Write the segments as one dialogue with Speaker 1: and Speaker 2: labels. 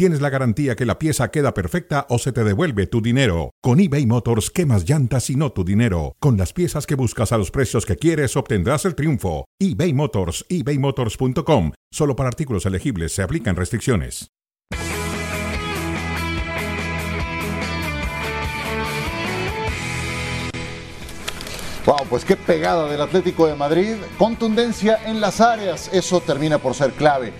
Speaker 1: tienes la garantía que la pieza queda perfecta o se te devuelve tu dinero. Con eBay Motors, quemas llantas y no tu dinero. Con las piezas que buscas a los precios que quieres, obtendrás el triunfo. eBay Motors, ebaymotors.com. Solo para artículos elegibles se aplican restricciones.
Speaker 2: Wow, pues qué pegada del Atlético de Madrid. Contundencia en las áreas, eso termina por ser clave.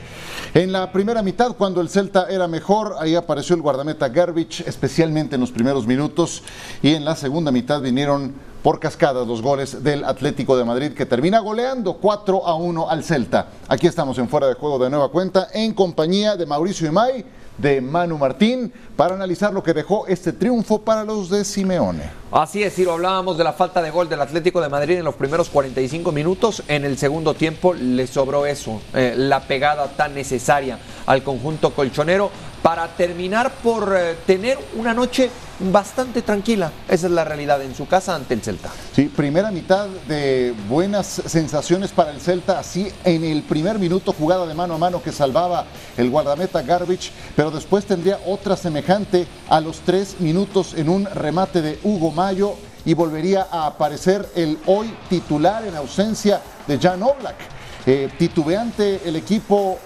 Speaker 2: En la primera mitad, cuando el Celta era mejor, ahí apareció el guardameta Garbage, especialmente en los primeros minutos. Y en la segunda mitad vinieron por cascadas los goles del Atlético de Madrid, que termina goleando 4 a 1 al Celta. Aquí estamos en Fuera de Juego de Nueva Cuenta, en compañía de Mauricio Imay, de Manu Martín, para analizar lo que dejó este triunfo para los de Simeone.
Speaker 3: Así es, Ciro, hablábamos de la falta de gol del Atlético de Madrid en los primeros 45 minutos. En el segundo tiempo le sobró eso, eh, la pegada tan necesaria al conjunto colchonero para terminar por eh, tener una noche bastante tranquila. Esa es la realidad en su casa ante el Celta.
Speaker 2: Sí, primera mitad de buenas sensaciones para el Celta, así en el primer minuto jugada de mano a mano que salvaba el guardameta Garbage, pero después tendría otra semejante a los tres minutos en un remate de Hugo Mayo y volvería a aparecer el hoy titular en ausencia de Jan Oblak. Eh, titubeante el equipo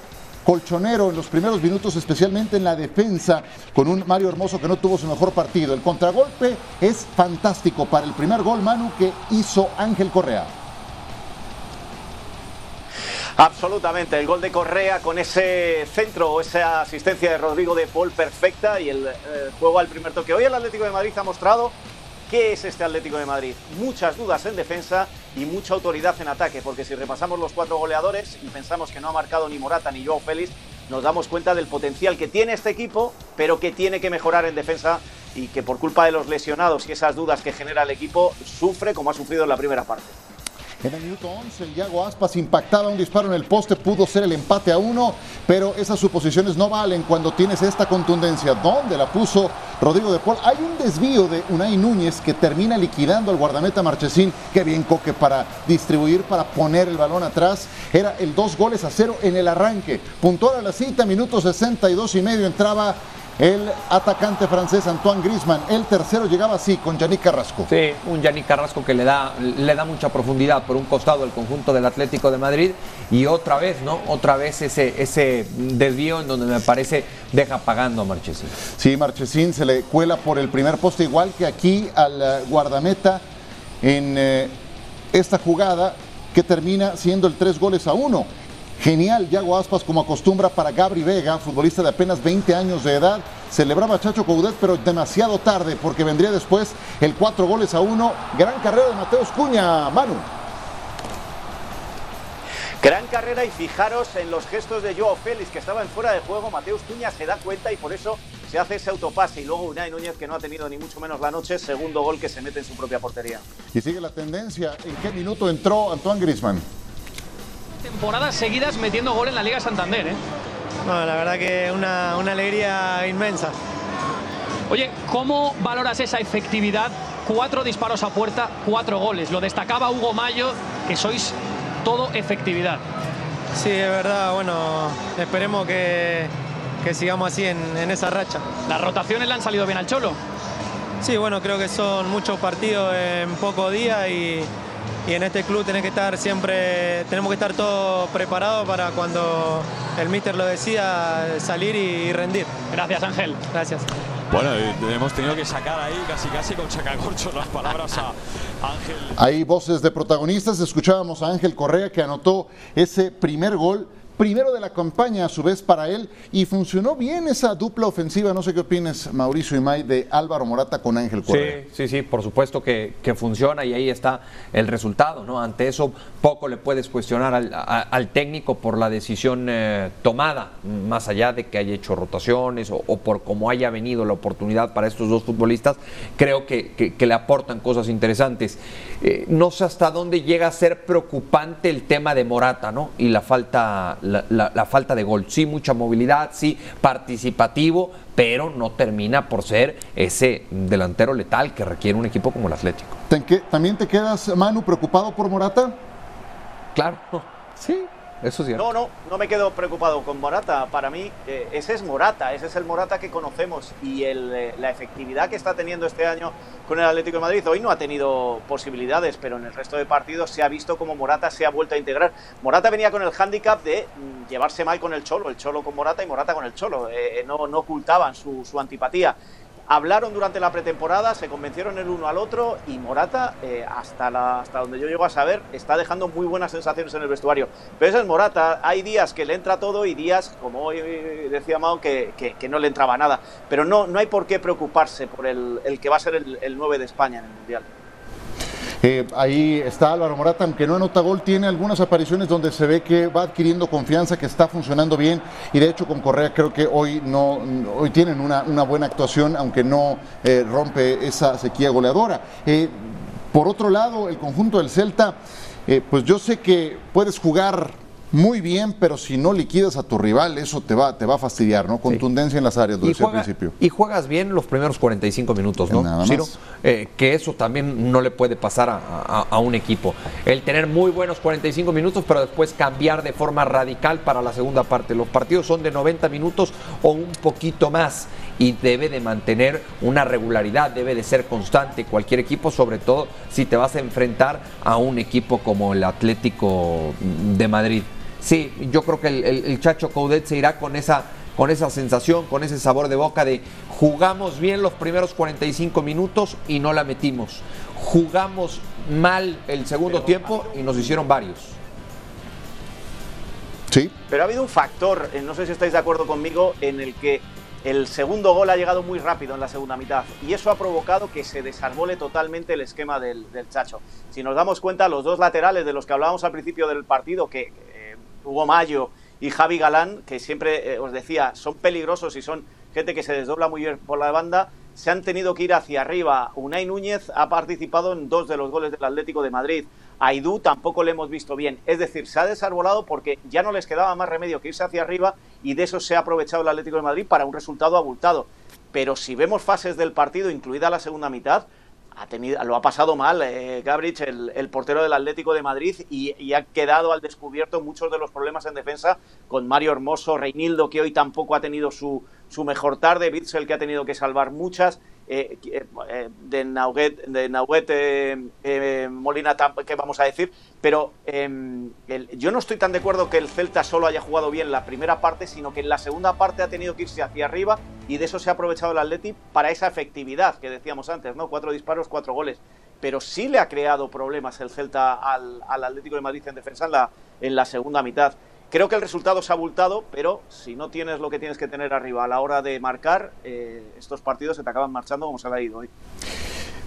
Speaker 2: colchonero en los primeros minutos, especialmente en la defensa, con un Mario Hermoso que no tuvo su mejor partido. El contragolpe es fantástico para el primer gol, Manu, que hizo Ángel Correa.
Speaker 4: Absolutamente, el gol de Correa con ese centro o esa asistencia de Rodrigo de Paul perfecta y el eh, juego al primer toque. Hoy el Atlético de Madrid ha mostrado qué es este Atlético de Madrid. Muchas dudas en defensa y mucha autoridad en ataque, porque si repasamos los cuatro goleadores y pensamos que no ha marcado ni Morata ni Joao Félix, nos damos cuenta del potencial que tiene este equipo, pero que tiene que mejorar en defensa y que por culpa de los lesionados y esas dudas que genera el equipo, sufre como ha sufrido en la primera parte.
Speaker 2: En el minuto 11, el Yago Aspas impactaba un disparo en el poste, pudo ser el empate a uno, pero esas suposiciones no valen cuando tienes esta contundencia. ¿Dónde la puso Rodrigo de Paul? Hay un desvío de Unai Núñez que termina liquidando al guardameta Marchesín. Qué bien Coque para distribuir, para poner el balón atrás. Era el dos goles a cero en el arranque. Puntual a la cita, minuto 62 y medio entraba el atacante francés Antoine Griezmann. El tercero llegaba así con Yannick Carrasco.
Speaker 3: Sí, un Yannick Carrasco que le da, le da mucha profundidad por un costado el conjunto del Atlético de Madrid y otra vez, ¿no? Otra vez ese, ese desvío en donde me parece deja pagando a Marchesín.
Speaker 2: Sí, Marchesín se le cuela por el primer poste igual que aquí al eh, guardameta en eh, esta jugada que termina siendo el tres goles a uno. Genial, Yago Aspas como acostumbra para Gabri Vega, futbolista de apenas 20 años de edad. Celebraba Chacho Coudet, pero demasiado tarde porque vendría después el cuatro goles a uno. Gran carrera de Mateus Cuña, Manu.
Speaker 4: Gran carrera y fijaros en los gestos de Joao Félix que estaba en fuera de juego. Mateus Cuña se da cuenta y por eso se hace ese autopase. Y luego Unai Núñez que no ha tenido ni mucho menos la noche, segundo gol que se mete en su propia portería.
Speaker 2: Y sigue la tendencia. ¿En qué minuto entró Antoine Griezmann?
Speaker 5: Temporadas seguidas metiendo gol en la Liga Santander. ¿eh?
Speaker 6: No, la verdad que una, una alegría inmensa.
Speaker 5: Oye, ¿cómo valoras esa efectividad? Cuatro disparos a puerta, cuatro goles. Lo destacaba Hugo Mayo, que sois todo efectividad.
Speaker 6: Sí, es verdad. Bueno, esperemos que, que sigamos así en, en, esa racha.
Speaker 5: ¿Las rotaciones le han salido bien al Cholo?
Speaker 6: Sí, bueno, creo que son muchos partidos en pocos días y, y en este club tenés que estar siempre, tenemos que estar todos preparados para cuando el míster lo decida salir y rendir.
Speaker 5: Gracias Ángel.
Speaker 6: Gracias.
Speaker 7: Bueno, hemos tenido que sacar ahí casi casi con chacacorcho las palabras a Ángel.
Speaker 2: Hay voces de protagonistas, escuchábamos a Ángel Correa que anotó ese primer gol primero de la campaña a su vez para él y funcionó bien esa dupla ofensiva. No sé qué opines, Mauricio Imay, de Álvaro Morata con Ángel Correa.
Speaker 3: Sí, sí, sí, por supuesto que, que funciona y ahí está el resultado. ¿no? Ante eso, poco le puedes cuestionar al, a, al técnico por la decisión eh, tomada, más allá de que haya hecho rotaciones o, o, por cómo haya venido la oportunidad para estos dos futbolistas. Creo que, que, que le aportan cosas interesantes. Eh, no sé hasta dónde llega a ser preocupante el tema de Morata ¿no? y la falta la, falta de gol. Sí, mucha movilidad, sí, participativo, pero no termina por ser ese delantero letal que requiere un equipo como el Atlético.
Speaker 2: ¿También te quedas, Manu, preocupado por Morata?
Speaker 3: Claro, sí,
Speaker 4: no, no, no me quedo preocupado con Morata. Para mí, eh, ese es Morata, ese es el Morata que conocemos y eh, la efectividad que está teniendo este año con el Atlético de Madrid. Hoy no ha tenido posibilidades, pero en el resto de partidos se ha visto como Morata se ha vuelto a integrar. Morata venía con el hándicap de mm, llevarse mal con el Cholo, el Cholo con Morata y Morata con el Cholo. Eh, no, no ocultaban su antipatía hablaron durante la pretemporada, se convencieron el uno al otro y Morata, eh, hasta, la, hasta donde yo llego a saber, está dejando muy buenas sensaciones en el vestuario. Pero ese es Morata, hay días que le entra todo y días, como hoy decía Mao, que, que, no le entraba nada. Pero no, no hay por qué preocuparse por el, el que va a ser el, el 9 de España en el Mundial.
Speaker 2: Eh, ahí está Álvaro Morata, aunque no anota gol, tiene algunas apariciones donde se ve que va adquiriendo confianza, que está funcionando bien y de hecho con Correa creo que hoy no hoy tienen una, buena actuación, aunque no eh, rompe esa sequía goleadora. Eh, por otro lado, el conjunto del Celta, pues yo sé que puedes jugar muy bien, pero si no liquidas a tu rival, eso te va, te va a fastidiar, ¿no? Contundencia en las áreas, lo decía al principio.
Speaker 3: Y juegas bien los primeros 45 minutos, ¿no? Nada eh, que eso también no le puede pasar a, un equipo. El tener muy buenos 45 minutos, pero después cambiar de forma radical para la segunda parte. Los partidos son de 90 minutos o un poquito más y debe de mantener una regularidad, debe de ser constante cualquier equipo, sobre todo si te vas a enfrentar a un equipo como el Atlético de Madrid. Sí, yo creo que el, Chacho Coudet se irá con esa, con esa sensación, con ese sabor de boca de jugamos bien los primeros 45 minutos y no la metimos. Jugamos mal el segundo tiempo y nos hicieron varios.
Speaker 4: Sí. Pero ha habido un factor, eh, no sé si estáis de acuerdo conmigo, en el que el segundo gol ha llegado muy rápido en la segunda mitad y eso ha provocado que se desarbole totalmente el esquema del, Chacho. Si nos damos cuenta, los dos laterales de los que hablábamos al principio del partido, que Hugo Mayo y Javi Galán, que siempre eh, os decía, son peligrosos y son gente que se desdobla muy bien por la banda, se han tenido que ir hacia arriba. Unai Núñez ha participado en dos de los goles del Atlético de Madrid. Aidú tampoco le hemos visto bien. Es decir, se ha desarbolado porque ya no les quedaba más remedio que irse hacia arriba y de eso se ha aprovechado el Atlético de Madrid para un resultado abultado. Pero si vemos fases del partido, incluida la segunda mitad, ha tenido, lo ha pasado mal eh, Gabrich, el, portero del Atlético de Madrid, y, ha quedado al descubierto muchos de los problemas en defensa con Mario Hermoso, Reinildo, que hoy tampoco ha tenido su, su mejor tarde, Bitzel, que ha tenido que salvar muchas. Eh, eh, de Nauguet, de eh, Molina, que vamos a decir, pero em, yo no estoy tan de acuerdo que el Celta solo haya jugado bien la primera parte, sino que en la segunda parte ha tenido que irse hacia arriba y de eso se ha aprovechado el Atleti para esa efectividad que decíamos antes, ¿no? Cuatro disparos, cuatro goles. Pero sí le ha creado problemas el Celta al, Atlético de Madrid en defensa en la segunda mitad. Creo que el resultado se ha abultado, pero si no tienes lo que tienes que tener arriba a la hora de marcar, eh, estos partidos se te acaban marchando como se ha ido hoy.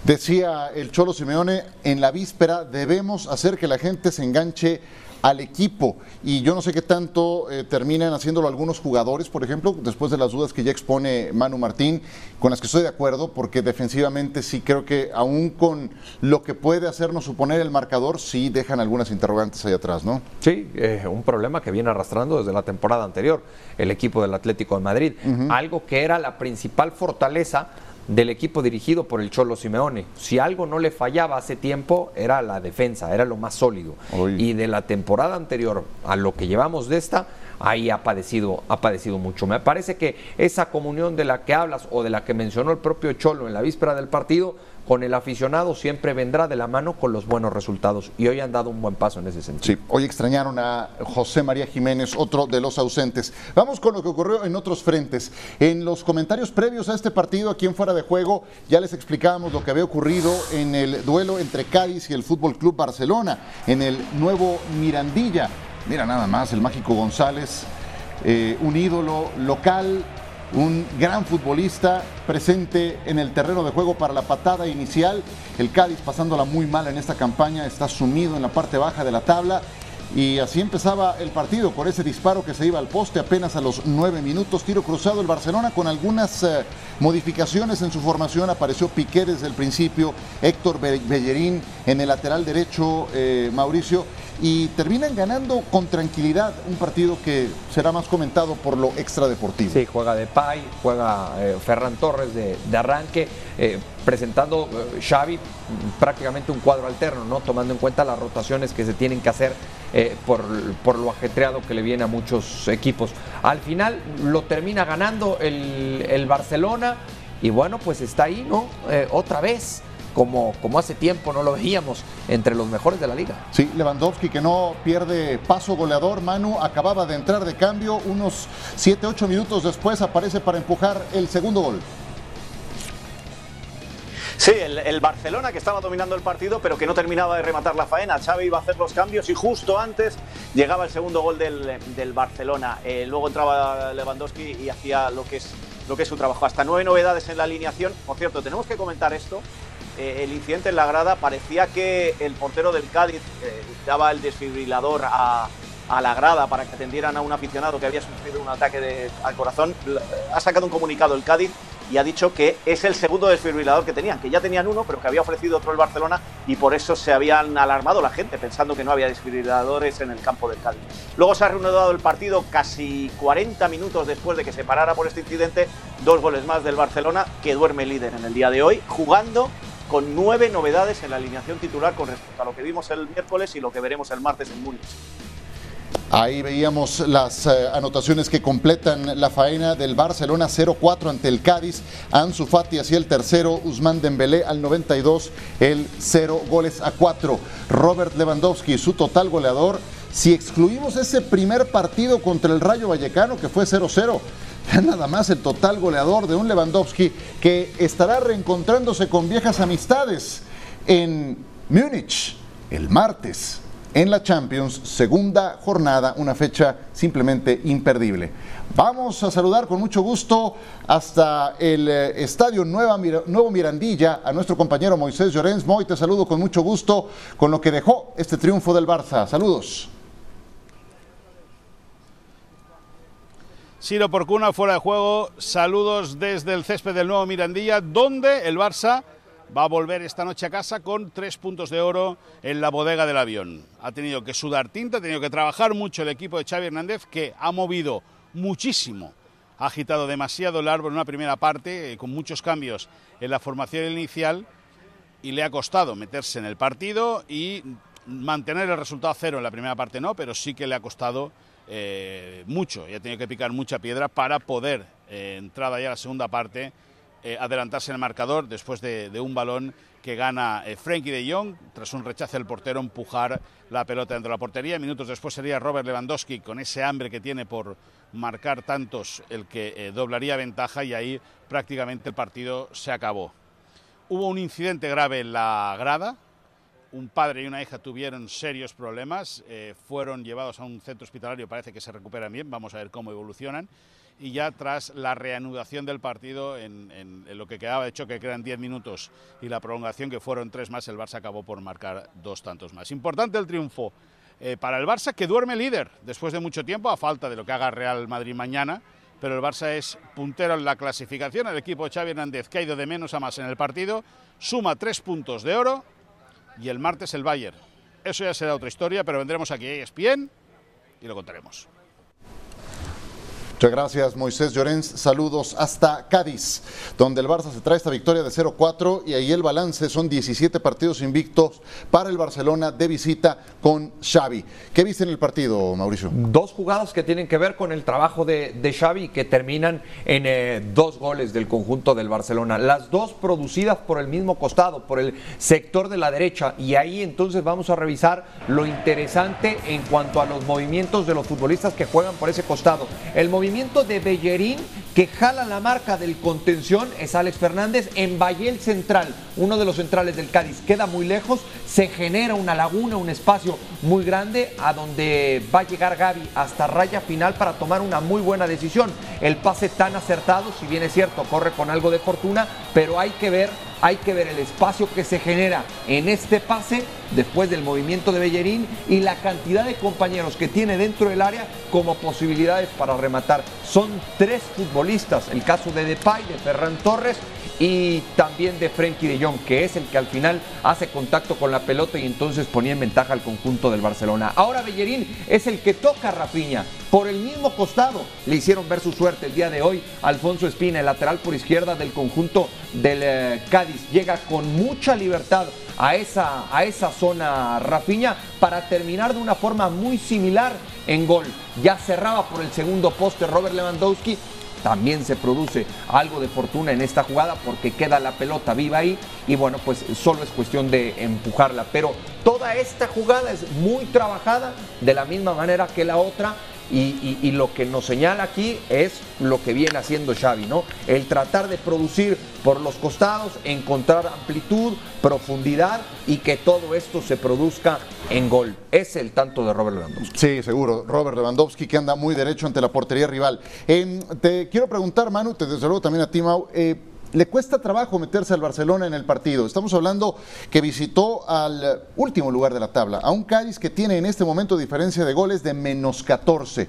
Speaker 2: Decía el Cholo Simeone, en la víspera debemos hacer que la gente se enganche al equipo. Y yo no sé qué tanto eh, terminan haciéndolo algunos jugadores, por ejemplo, después de las dudas que ya expone Manu Martín, con las que estoy de acuerdo, porque defensivamente sí creo que aún con lo que puede hacernos suponer el marcador, sí dejan algunas interrogantes ahí atrás, ¿no?
Speaker 3: Sí, eh, un problema que viene arrastrando desde la temporada anterior el equipo del Atlético de Madrid. Algo que era la principal fortaleza del equipo dirigido por el Cholo Simeone. Si algo no le fallaba hace tiempo, era la defensa, era lo más sólido. Y de la temporada anterior a lo que llevamos de esta, ahí ha padecido, ha padecido mucho. Me parece que esa comunión de la que hablas o de la que mencionó el propio Cholo en la víspera del partido con el aficionado siempre vendrá de la mano con los buenos resultados y hoy han dado un buen paso en ese sentido.
Speaker 2: Sí, hoy extrañaron a José María Jiménez, otro de los ausentes. Vamos con lo que ocurrió en otros frentes. En los comentarios previos a este partido aquí en Fuera de Juego ya les explicábamos lo que había ocurrido en el duelo entre Cádiz y el Fútbol Club Barcelona, en el nuevo Mirandilla. Mira nada más, el mágico González, eh, un ídolo local un gran futbolista presente en el terreno de juego para la patada inicial. El Cádiz pasándola muy mal en esta campaña, está sumido en la parte baja de la tabla. Y así empezaba el partido por ese disparo que se iba al poste apenas a los nueve minutos. Tiro cruzado el Barcelona con algunas eh, modificaciones en su formación. Apareció Piqué desde el principio, Héctor Bellerín en el lateral derecho, eh, Mauricio y terminan ganando con tranquilidad un partido que será más comentado por lo extradeportivo.
Speaker 3: Sí, juega de Pay, juega eh, Ferran Torres de, arranque, eh, presentando eh, Xavi prácticamente un cuadro alterno, ¿no? tomando en cuenta las rotaciones que se tienen que hacer por, por, lo ajetreado que le viene a muchos equipos. Al final lo termina ganando el, el Barcelona y bueno, pues está ahí, ¿no? otra vez como, como hace tiempo no lo veíamos entre los mejores de la liga.
Speaker 2: Sí, Lewandowski que no pierde paso goleador, Manu acababa de entrar de cambio, unos 7-8 minutos después aparece para empujar el segundo gol.
Speaker 4: Sí, el, Barcelona que estaba dominando el partido, pero que no terminaba de rematar la faena. Xavi iba a hacer los cambios y justo antes llegaba el segundo gol del, Barcelona. Eh, luego entraba Lewandowski y hacía lo que, es, lo que es su trabajo. Hasta nueve novedades en la alineación. Por cierto, tenemos que comentar esto. Eh, el incidente en la grada parecía que el portero del Cádiz eh, daba el desfibrilador a, la grada para que atendieran a un aficionado que había sufrido un ataque al corazón. Ha sacado un comunicado el Cádiz y ha dicho que es el segundo desfibrilador que tenían, que ya tenían uno, pero que había ofrecido otro el Barcelona y por eso se habían alarmado la gente, pensando que no había desfibriladores en el campo del Cádiz. Luego se ha reanudado el partido casi 40 minutos después de que se parara por este incidente, dos goles más del Barcelona, que duerme líder en el día de hoy, jugando con nueve novedades en la alineación titular con respecto a lo que vimos el miércoles y lo que veremos el martes en Múnich.
Speaker 2: Ahí veíamos las eh, anotaciones que completan la faena del Barcelona 0-4 ante el Cádiz. Ansu Fati hacia el tercero, Usman Dembélé al 92, el 0 goles a 4. Robert Lewandowski, su total goleador. Si excluimos ese primer partido contra el Rayo Vallecano, que fue 0-0, nada más el total goleador de un Lewandowski que estará reencontrándose con viejas amistades en Múnich el martes en la Champions, segunda jornada, una fecha simplemente imperdible. Vamos a saludar con mucho gusto hasta el eh, Estadio Nueva, Nuevo Mirandilla a nuestro compañero Moisés Llorens. Moy, te saludo con mucho gusto con lo que dejó este triunfo del Barça. Saludos.
Speaker 8: Siro Porcuna fuera de juego. Saludos desde el césped del nuevo Mirandilla, donde el Barça va a volver esta noche a casa con tres puntos de oro en la bodega del avión. Ha tenido que sudar tinta, ha tenido que trabajar mucho el equipo de Xavi Hernández, que ha movido muchísimo, ha agitado demasiado el árbol en una primera parte, eh, con muchos cambios en la formación inicial, y le ha costado meterse en el partido y mantener el resultado cero en la primera parte no, pero sí que le ha costado eh, mucho y ha tenido que picar mucha piedra para poder, eh, entrada ya la segunda parte, eh, adelantarse en el marcador después de, un balón que gana Frankie de Jong, tras un rechazo del portero, empujar la pelota dentro de la portería. Minutos después sería Robert Lewandowski, con ese hambre que tiene por marcar tantos, el que doblaría ventaja y ahí prácticamente el partido se acabó. Hubo un incidente grave en la grada, un padre y una hija tuvieron serios problemas, eh, fueron llevados a un centro hospitalario, parece que se recuperan bien, vamos a ver cómo evolucionan. Y ya tras la reanudación del partido, en, lo que quedaba de choque, que eran 10 minutos, y la prolongación, que fueron tres más, el Barça acabó por marcar dos tantos más. Importante el triunfo eh, para el Barça, que duerme líder después de mucho tiempo, a falta de lo que haga Real Madrid mañana, pero el Barça es puntero en la clasificación. El equipo de Xavi Hernández, que ha ido de menos a más en el partido, suma tres puntos de oro y el martes el Bayern. Eso ya será otra historia, pero vendremos aquí a ESPN y lo contaremos.
Speaker 2: Muchas gracias, Moisés Llorens. Saludos hasta Cádiz, donde el Barça se trae esta victoria de 0-4 y ahí el balance son 17 partidos invictos para el Barcelona de visita con Xavi. ¿Qué viste en el partido, Mauricio?
Speaker 3: Dos jugadas que tienen que ver con el trabajo de, Xavi que terminan en eh, dos goles del conjunto del Barcelona. Las dos producidas por el mismo costado, por el sector de la derecha. Y ahí entonces vamos a revisar lo interesante en cuanto a los movimientos de los futbolistas que juegan por ese costado. El movimiento movimiento de Bellerín que jala la marca del contención es Alex Fernández en Bayel Central, uno de los centrales del Cádiz. Queda muy lejos, se genera una laguna, un espacio muy grande a donde va a llegar Gaby hasta raya final para tomar una muy buena decisión. El pase tan acertado, si bien es cierto, corre con algo de fortuna, pero hay que ver, hay que ver el espacio que se genera en este pase después del movimiento de Bellerín y la cantidad de compañeros que tiene dentro del área como posibilidades para rematar. Son tres futbolistas, el caso de Depay, de Ferran Torres y también de Frenkie de Jong, que es el que al final hace contacto con la pelota y entonces ponía en ventaja al conjunto del Barcelona. Ahora Bellerín es el que toca a Rafinha por el mismo costado. Le hicieron ver su suerte el día de hoy. Alfonso Espina, el lateral por izquierda del conjunto del eh, Cádiz, llega con mucha libertad a esa, a esa zona Rafinha para terminar de una forma muy similar en gol. Ya cerraba por el segundo poste Robert Lewandowski también se produce algo de fortuna en esta jugada porque queda la pelota viva ahí y bueno, pues solo es cuestión de empujarla. Pero toda esta jugada es muy trabajada de la misma manera que la otra y, lo que nos señala aquí es lo que viene haciendo Xavi, ¿no? El tratar de producir por los costados, encontrar amplitud, profundidad y que todo esto se produzca en gol. Es el tanto de Robert Lewandowski.
Speaker 2: Sí, seguro. Robert Lewandowski que anda muy derecho ante la portería rival. Em, te quiero preguntar, Manu, te desde luego también a ti, Mau. Eh, le cuesta trabajo meterse al Barcelona en el partido. Estamos hablando que visitó al último lugar de la tabla, a un Cádiz que tiene en este momento diferencia de goles de menos 14.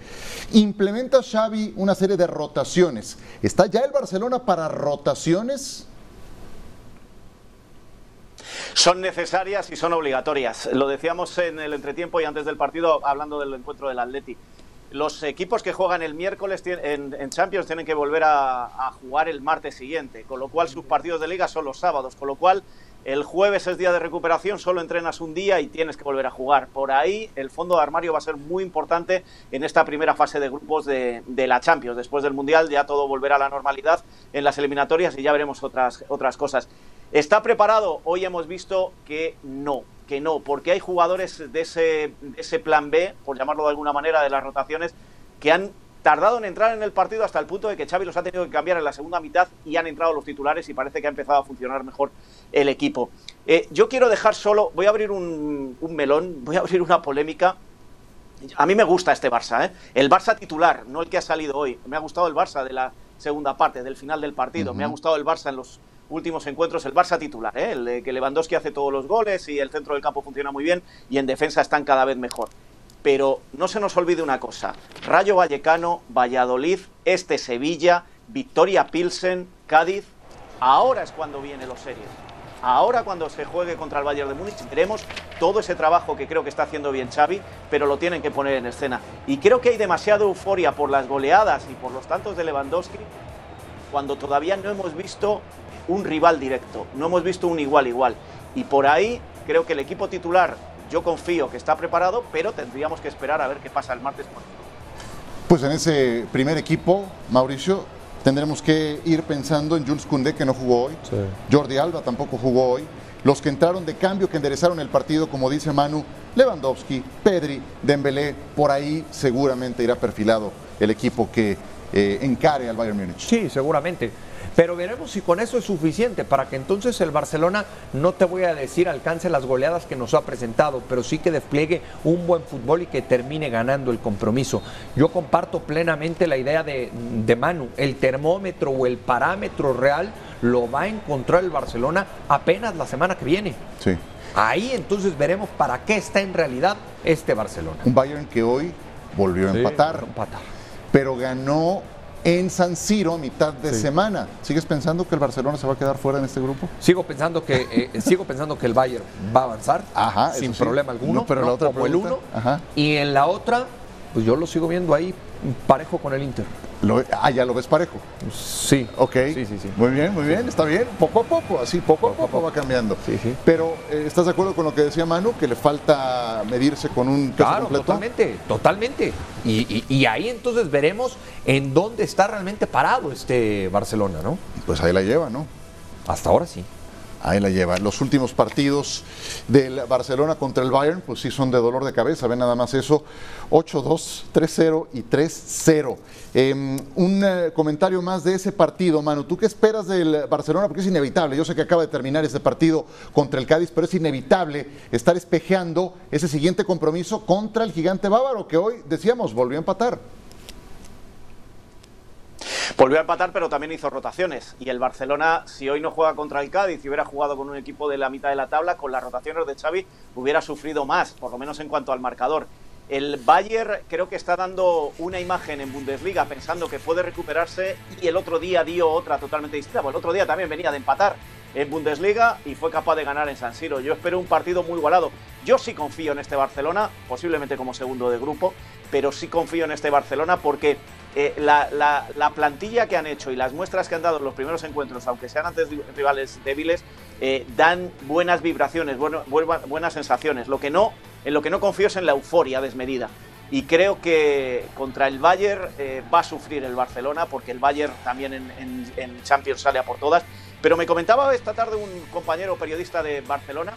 Speaker 2: Implementa Xavi una serie de rotaciones. ¿Está ya el Barcelona para rotaciones?
Speaker 4: Son necesarias y son obligatorias. Lo decíamos en el entretiempo y antes del partido hablando del encuentro del Atleti los equipos que juegan el miércoles en, Champions tienen que volver a, jugar el martes siguiente, con lo cual sus partidos de liga son los sábados, con lo cual el jueves es día de recuperación, solo entrenas un día y tienes que volver a jugar. Por ahí el fondo de armario va a ser muy importante en esta primera fase de grupos de, de la Champions. Después del Mundial ya todo volverá a la normalidad en las eliminatorias y ya veremos otras, otras cosas. ¿Está preparado? Hoy hemos visto que no que no, porque hay jugadores de ese, ese plan B, por llamarlo de alguna manera, de las rotaciones, que han tardado en entrar en el partido hasta el punto de que Xavi los ha tenido que cambiar en la segunda mitad y han entrado los titulares y parece que ha empezado a funcionar mejor el equipo. Eh, yo quiero dejar solo, voy a abrir un, melón, voy a abrir una polémica. A mí me gusta este Barça, ¿eh? el Barça titular, no el que ha salido hoy. Me ha gustado el Barça de la segunda parte, del final del partido. Me ha gustado el Barça en los últimos encuentros el Barça titular, ¿eh? el que Lewandowski hace todos los goles y el centro del campo funciona muy bien y en defensa están cada vez mejor. Pero no se nos olvide una cosa, Rayo Vallecano, Valladolid, este Sevilla, Victoria Pilsen, Cádiz, ahora es cuando viene los series. Ahora cuando se juegue contra el Bayern de Múnich veremos todo ese trabajo que creo que está haciendo bien Xavi, pero lo tienen que poner en escena. Y creo que hay demasiada euforia por las goleadas y por los tantos de Lewandowski cuando todavía no hemos visto un rival directo, no hemos visto un igual igual. Y por ahí creo que el equipo titular, yo confío que está preparado, pero tendríamos que esperar a ver qué pasa el martes.
Speaker 2: Pues en ese primer equipo, Mauricio, tendremos que ir pensando en Jules Koundé, que no jugó hoy, Jordi Alba tampoco jugó hoy, los que entraron de cambio, que enderezaron el partido, como dice Manu, Lewandowski, Pedri, Dembélé, por ahí seguramente irá perfilado el equipo que eh, encare al Bayern Múnich.
Speaker 3: Sí, seguramente. Pero veremos si con eso es suficiente para que entonces el Barcelona, no te voy a decir alcance las goleadas que nos ha presentado, pero sí que despliegue un buen fútbol y que termine ganando el compromiso. Yo comparto plenamente la idea de, de Manu, el termómetro o el parámetro real lo va a encontrar el Barcelona apenas la semana que viene.
Speaker 2: Sí.
Speaker 3: Ahí entonces veremos para qué está en realidad este Barcelona.
Speaker 2: Un Bayern que hoy volvió a empatar,
Speaker 3: empatar.
Speaker 2: pero ganó en San Siro mitad de semana. ¿Sigues pensando que el Barcelona se va a quedar fuera en este grupo?
Speaker 3: Sigo pensando que eh, sigo pensando que el Bayern va a avanzar sin problema alguno,
Speaker 2: pero la otra
Speaker 3: como el uno. Y en la otra, pues yo lo sigo viendo ahí parejo con el Inter.
Speaker 2: Ah, ya lo ves parejo.
Speaker 3: Sí.
Speaker 2: Ok.
Speaker 3: Sí, sí, sí.
Speaker 2: Muy bien, muy bien, está bien. Poco a poco, así, poco, a poco, va cambiando.
Speaker 3: Sí, sí.
Speaker 2: Pero, eh, ¿estás de acuerdo con lo que decía Manu? Que le falta medirse con un peso
Speaker 3: claro,
Speaker 2: completo.
Speaker 3: Totalmente, totalmente. Y, y, ahí entonces veremos en dónde está realmente parado este Barcelona, ¿no?
Speaker 2: Pues ahí la lleva, ¿no?
Speaker 3: Hasta ahora sí.
Speaker 2: Ahí la lleva. Los últimos partidos del Barcelona contra el Bayern, pues sí son de dolor de cabeza. Ven nada más eso. 8-2, 3-0 y 3-0. Em, un eh, comentario más de ese partido, Manu. ¿Tú qué esperas del Barcelona? Porque es inevitable. Yo sé que acaba de terminar ese partido contra el Cádiz, pero es inevitable estar espejeando ese siguiente compromiso contra el gigante bávaro, que hoy, decíamos, volvió a empatar.
Speaker 4: Volvió a empatar, pero también hizo rotaciones. Y el Barcelona, si hoy no juega contra el Cádiz y hubiera jugado con un equipo de la mitad de la tabla, con las rotaciones de Xavi, hubiera sufrido más, por lo menos en cuanto al marcador. El Bayern creo que está dando una imagen en Bundesliga pensando que puede recuperarse y el otro día dio otra totalmente distinta. Bueno, el otro día también venía de empatar en Bundesliga y fue capaz de ganar en San Siro. Yo espero un partido muy igualado. Yo sí confío en este Barcelona, posiblemente como segundo de grupo, pero sí confío en este Barcelona porque eh, la, plantilla que han hecho y las muestras que han dado en los primeros encuentros, aunque sean antes rivales débiles, eh, dan buenas vibraciones, buenas sensaciones. Lo que no en lo que no confío es en la euforia desmedida. Y creo que contra el Bayern eh, va a sufrir el Barcelona, porque el Bayern también en, Champions sale a por todas. Pero me comentaba esta tarde un compañero periodista de Barcelona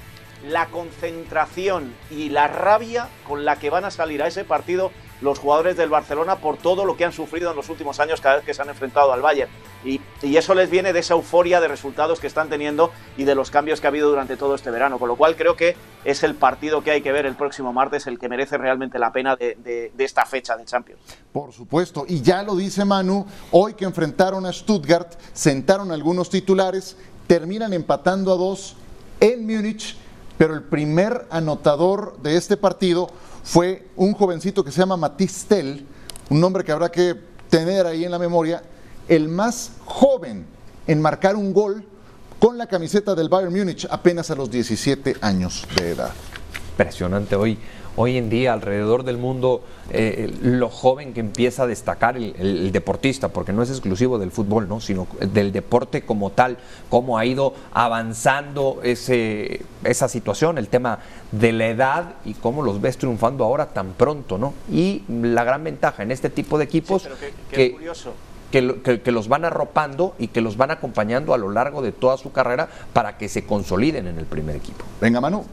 Speaker 4: la concentración y la rabia con la que van a salir a ese partido los jugadores del Barcelona por todo lo que han sufrido en los últimos años cada vez que se han enfrentado al Bayern. Y, eso les viene de esa euforia de resultados que están teniendo y de los cambios que ha habido durante todo este verano. Con lo cual creo que es el partido que hay que ver el próximo martes, el que merece realmente la pena de, esta fecha de Champions.
Speaker 2: Por supuesto, y ya lo dice Manu, hoy que enfrentaron a Stuttgart, sentaron algunos titulares, terminan empatando a dos en Múnich, pero el primer anotador de este partido fue un jovencito que se llama Matisse Tell, un nombre que habrá que tener ahí en la memoria, el más joven en marcar un gol con la camiseta del Bayern Múnich apenas a los 17 años de edad.
Speaker 3: Impresionante hoy hoy en día alrededor del mundo eh, lo joven que empieza a destacar el, deportista, porque no es exclusivo del fútbol, ¿no? sino del deporte como tal, cómo ha ido avanzando ese, esa situación, el tema de la edad y cómo los ves triunfando ahora tan pronto, ¿no? Y la gran ventaja en este tipo de equipos que, que, que, los van arropando y que los van acompañando a lo largo de toda su carrera para que se consoliden en el primer equipo.
Speaker 2: Venga, Manu.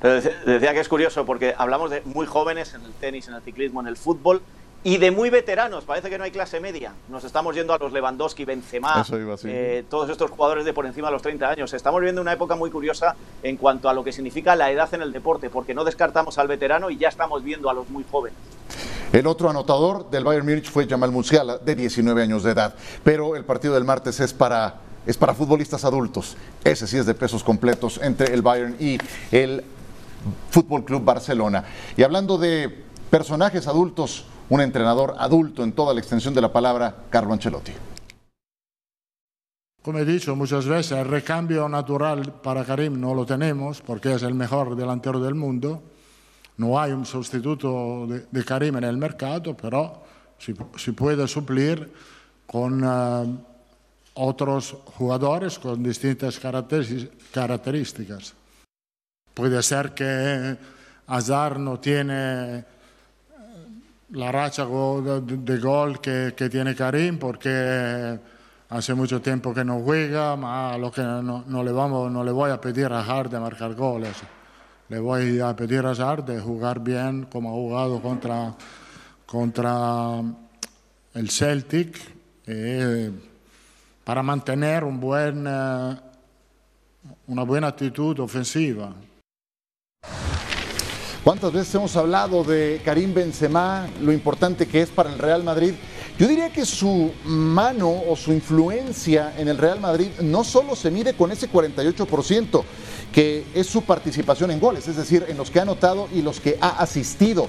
Speaker 4: Pero decía que es curioso porque hablamos de muy jóvenes en el tenis, en el ciclismo, en el fútbol y de muy veteranos. Parece que no hay clase media. Nos estamos yendo a los Lewandowski, Benzema, eh, todos estos jugadores de por encima de los 30 años. Estamos viviendo una época muy curiosa en cuanto a lo que significa la edad en el deporte, porque no descartamos al veterano y ya estamos viendo a los muy jóvenes.
Speaker 2: El otro anotador del Bayern Múnich fue Jamal Musiala, de 19 años de edad. Pero el partido del martes es para es para futbolistas adultos. Ese sí es de pesos completos entre el Bayern y el Fútbol Club Barcelona. Y hablando de personajes adultos, un entrenador adulto en toda la extensión de la palabra, Carlo Ancelotti.
Speaker 9: Como he dicho muchas veces, el recambio natural para Karim no lo tenemos porque es el mejor delantero del mundo. No hay un sustituto de, Karim en el mercado, pero se, puede suplir con eh, otros jugadores con distintas características. Puede ser que Hazard no tiene eh, la racha de, gol que, tiene Karim porque hace mucho tiempo que no juega, pero lo que no, le vamos, no le voy a pedir a Hazard de marcar goles. Le voy a pedir a Hazard de jugar bien como ha jugado contra, contra el Celtic eh, para mantener eh, una buena actitud ofensiva.
Speaker 2: ¿Cuántas veces hemos hablado de Karim Benzema, lo importante que es para el Real Madrid? Yo diría que su mano o su influencia en el Real Madrid no solo se mide con ese 48%, que es su participación en goles, es decir, en los que ha anotado y los que ha asistido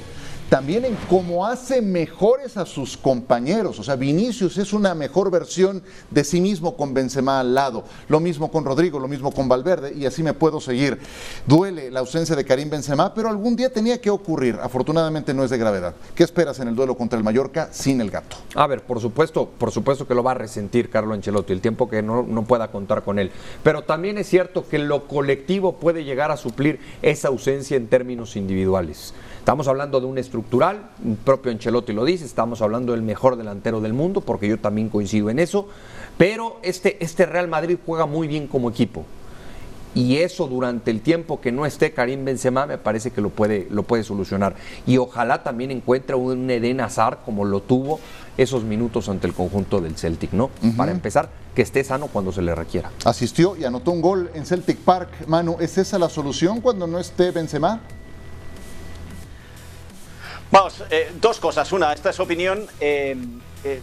Speaker 2: también en cómo hace mejores a sus compañeros. O sea, Vinicius es una mejor versión de sí mismo con Benzema al lado. Lo mismo con Rodrigo, lo mismo con Valverde y así me puedo seguir. Duele la ausencia de Karim Benzema, pero algún día tenía que ocurrir. Afortunadamente no es de gravedad. ¿Qué esperas en el duelo contra el Mallorca sin el gato?
Speaker 3: A ver, por supuesto, por supuesto que lo va a resentir Carlo Ancelotti el tiempo que no, no pueda contar con él. Pero también es cierto que lo colectivo puede llegar a suplir esa ausencia en términos individuales. Estamos hablando de un estructural, un propio Ancelotti lo dice, estamos hablando del mejor delantero del mundo, porque yo también coincido en eso, pero este, este Real Madrid juega muy bien como equipo. Y eso durante el tiempo que no esté Karim Benzema me parece que lo puede, lo puede solucionar. Y ojalá también encuentre un Eden Hazard como lo tuvo esos minutos ante el conjunto del Celtic, ¿no? Para empezar, que esté sano cuando se le requiera.
Speaker 2: Asistió y anotó un gol en Celtic Park, Manu. ¿Es esa la solución cuando no esté Benzema?
Speaker 4: Vamos, eh, dos cosas. Una, esta es opinión. eh, eh,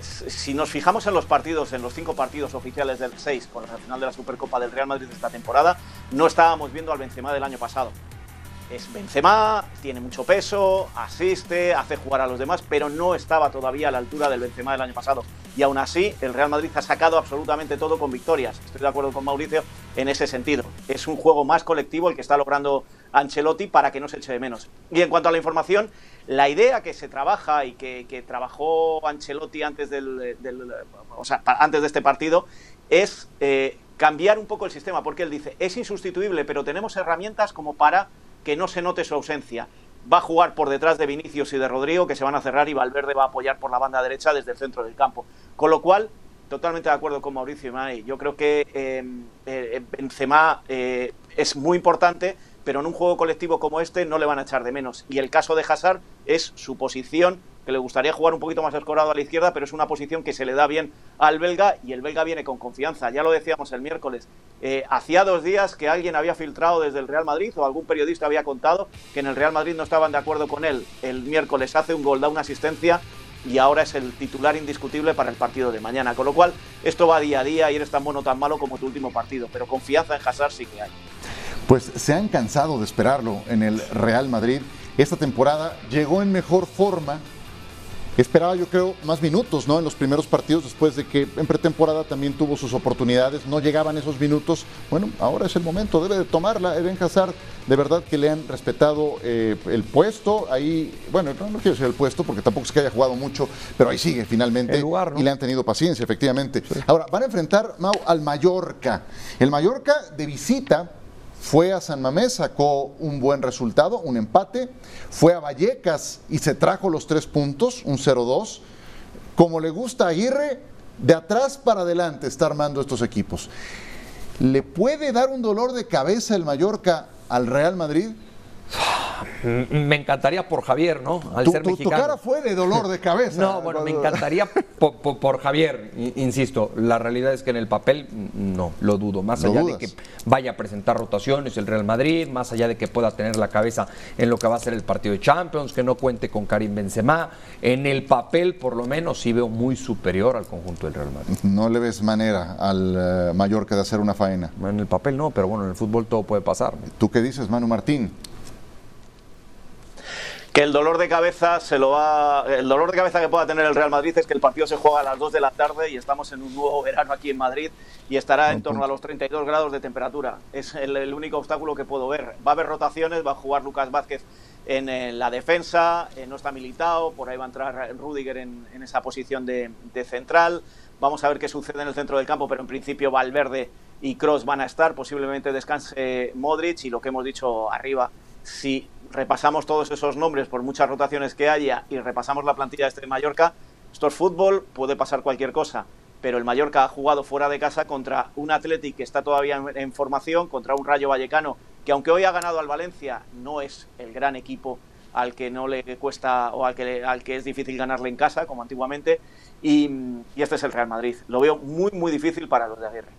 Speaker 4: si nos fijamos en los partidos, en los cinco partidos oficiales del 6 con la final de la Supercopa del Real Madrid de esta temporada, no estábamos viendo al Benzema del año pasado. Es Benzema, tiene mucho peso, asiste, hace jugar a los demás, pero no estaba todavía a la altura del Benzema del año pasado. Y aún así, el Real Madrid ha sacado absolutamente todo con victorias. Estoy de acuerdo con Mauricio en ese sentido. Es un juego más colectivo el que está logrando Ancelotti para que no se eche de menos. Y en cuanto a la información, la idea que se trabaja y que, que trabajó Ancelotti antes, del, o sea, antes de este partido es eh, cambiar un poco el sistema, porque él dice, es insustituible, pero tenemos herramientas como para que no se note su ausencia. Va a jugar por detrás de Vinicius y de Rodrigo, que se van a cerrar, y Valverde va a apoyar por la banda derecha desde el centro del campo. Con lo cual, totalmente de acuerdo con Mauricio y Mai. Yo creo que eh, eh, Benzema eh, es muy importante, pero en un juego colectivo como este no le van a echar de menos. Y el caso de Hazard es su posición, que le gustaría jugar un poquito más escorado a la izquierda, pero es una posición que se le da bien al belga y el belga viene con confianza. Ya lo decíamos el miércoles. Eh, hacía dos días que alguien había filtrado desde el Real Madrid o algún periodista había contado que en el Real Madrid no estaban de acuerdo con él. El miércoles hace un gol, da una asistencia y ahora es el titular indiscutible para el partido de mañana. Con lo cual, esto va día a día y eres tan bueno o tan malo como tu último partido. Pero confianza en Hazard sí que hay.
Speaker 2: Pues se han cansado de esperarlo en el Real Madrid. Esta temporada llegó en mejor forma. Esperaba yo creo más minutos ¿no? en los primeros partidos después de que en pretemporada también tuvo sus oportunidades, no llegaban esos minutos. Bueno, ahora es el momento, debe de tomarla Eden Hazard. De verdad que le han respetado eh, el puesto. Ahí, bueno, no, no quiero decir el puesto porque tampoco es que haya jugado mucho, pero ahí sigue finalmente.
Speaker 3: El lugar, ¿no?
Speaker 2: Y le han tenido paciencia, efectivamente. Ahora, van a enfrentar Mau al Mallorca. El Mallorca de visita fue a San Mamés, sacó un buen resultado, un empate. Fue a Vallecas y se trajo los tres puntos, un 0-2. Como le gusta a Aguirre, de atrás para adelante está armando estos equipos. ¿Le puede dar un dolor de cabeza el Mallorca al Real Madrid?
Speaker 3: Me encantaría por Javier, ¿no? Al
Speaker 2: Tu,
Speaker 3: ser
Speaker 2: tu- tu
Speaker 3: mexicano.
Speaker 2: cara fue de dolor de cabeza.
Speaker 3: No, bueno, me encantaría por, por- por Javier, insisto, la realidad es que en el papel no, lo dudo, más
Speaker 2: ¿Lo
Speaker 3: allá
Speaker 2: dudas?
Speaker 3: de que vaya a presentar rotaciones el Real Madrid, más allá de que pueda tener la cabeza en lo que va a ser el partido de Champions, que no cuente con Karim Benzema, en el papel por lo menos sí veo muy superior al conjunto del Real Madrid.
Speaker 2: No le ves manera al eh, Mallorca de hacer una faena.
Speaker 3: En el papel no, pero bueno, en el fútbol todo puede pasar.
Speaker 2: ¿Tú qué dices, Manu Martín?
Speaker 4: Que el dolor de cabeza se lo va. El dolor de cabeza que pueda tener el Real Madrid es que el partido se juega a las 2 de la tarde y estamos en un nuevo verano aquí en Madrid y estará en torno a los 32 grados de temperatura. Es el, el único obstáculo que puedo ver. Va a haber rotaciones, va a jugar Lucas Vázquez en, eh, la defensa, eh, no está militado, por ahí va a entrar Rudiger en, en esa posición de, de central. Vamos a ver qué sucede en el centro del campo, pero en principio Valverde y Cross van a estar, posiblemente descanse Modric y lo que hemos dicho arriba, si repasamos todos esos nombres por muchas rotaciones que haya y repasamos la plantilla de este Mallorca, esto es fútbol, puede pasar cualquier cosa, pero el Mallorca ha jugado fuera de casa contra un Athletic que está todavía en, formación, contra un Rayo Vallecano que aunque hoy ha ganado al Valencia, no es el gran equipo al que no le cuesta o al que, al que es difícil ganarle en casa, como antiguamente, y, y este es el Real Madrid. Lo veo muy, muy difícil para los de Aguirre.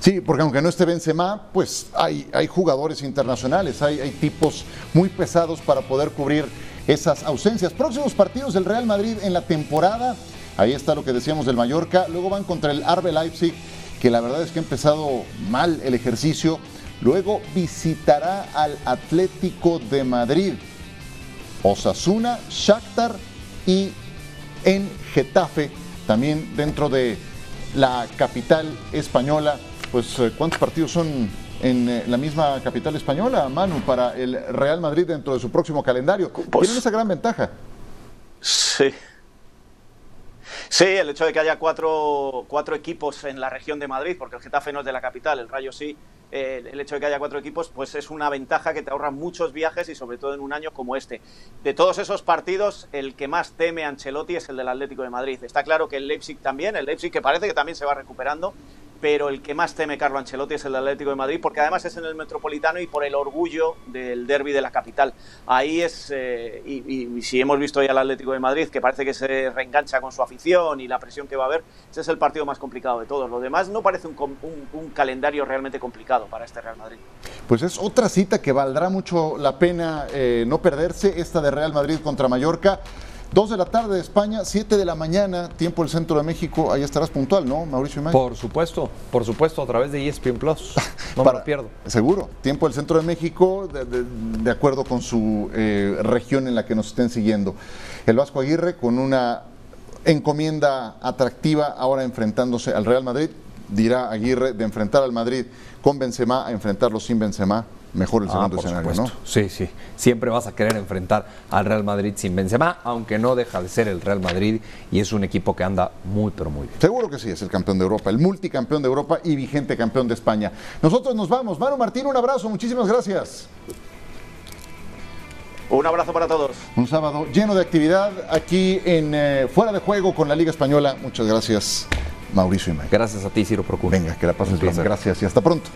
Speaker 2: Sí, porque aunque no esté Benzema, pues hay, hay jugadores internacionales, hay, hay tipos muy pesados para poder cubrir esas ausencias. Próximos partidos del Real Madrid en la temporada, ahí está lo que decíamos del Mallorca, luego van contra el RB Leipzig, que la verdad es que ha empezado mal el ejercicio, luego visitará al Atlético de Madrid, Osasuna, Shakhtar y en Getafe, también dentro de la capital española. Pues, eh, ¿cuántos partidos son en eh, la misma capital española, Manu, para el Real Madrid dentro de su próximo calendario? Tienen esa gran ventaja.
Speaker 4: Sí. Sí, el hecho de que haya cuatro, cuatro equipos en la región de Madrid, porque el Getafe no es de la capital, el Rayo sí, eh, el hecho de que haya cuatro equipos, pues es una ventaja que te ahorra muchos viajes y sobre todo en un año como este. De todos esos partidos, el que más teme Ancelotti es el del Atlético de Madrid. Está claro que el Leipzig también, el Leipzig que parece que también se va recuperando, pero el que más teme Carlo Ancelotti es el Atlético de Madrid, porque además es en el Metropolitano y por el orgullo del derby de la capital. Ahí es, eh, y, si hemos visto ya al Atlético de Madrid, que parece que se reengancha con su afición y la presión que va a haber, ese es el partido más complicado de todos. Lo demás no parece un, calendario realmente complicado para este Real Madrid.
Speaker 2: Pues es otra cita que valdrá mucho la pena eh, no perderse, esta de Real Madrid contra Mallorca. 2 de la tarde de España, 7 de la mañana, tiempo del centro de México. Ahí estarás puntual, ¿no, Mauricio Imay?
Speaker 3: Por supuesto, por supuesto, a través de ESPN Plus. No Para, me lo pierdo.
Speaker 2: Seguro, tiempo del centro de México, de, acuerdo con su eh, región en la que nos estén siguiendo. El Vasco Aguirre con una encomienda atractiva, ahora enfrentándose al Real Madrid. Dirá Aguirre de enfrentar al Madrid con Benzema a enfrentarlo sin Benzema mejor el ah, segundo escenario, ¿no?
Speaker 3: Sí, sí. Siempre vas a querer enfrentar al Real Madrid sin Benzema, aunque no deja de ser el Real Madrid y es un equipo que anda muy, pero muy bien.
Speaker 2: Seguro que sí, es el campeón de Europa, el multicampeón de Europa y vigente campeón de España. Nosotros nos vamos. Manu Martín, un abrazo, muchísimas gracias.
Speaker 4: Un abrazo para todos.
Speaker 2: Un sábado lleno de actividad aquí en eh, Fuera de Juego con la Liga Española. Muchas gracias, Mauricio y Mike.
Speaker 3: Gracias a ti, Ciro Procura.
Speaker 2: Venga, que la pases bien. Gracias y hasta pronto.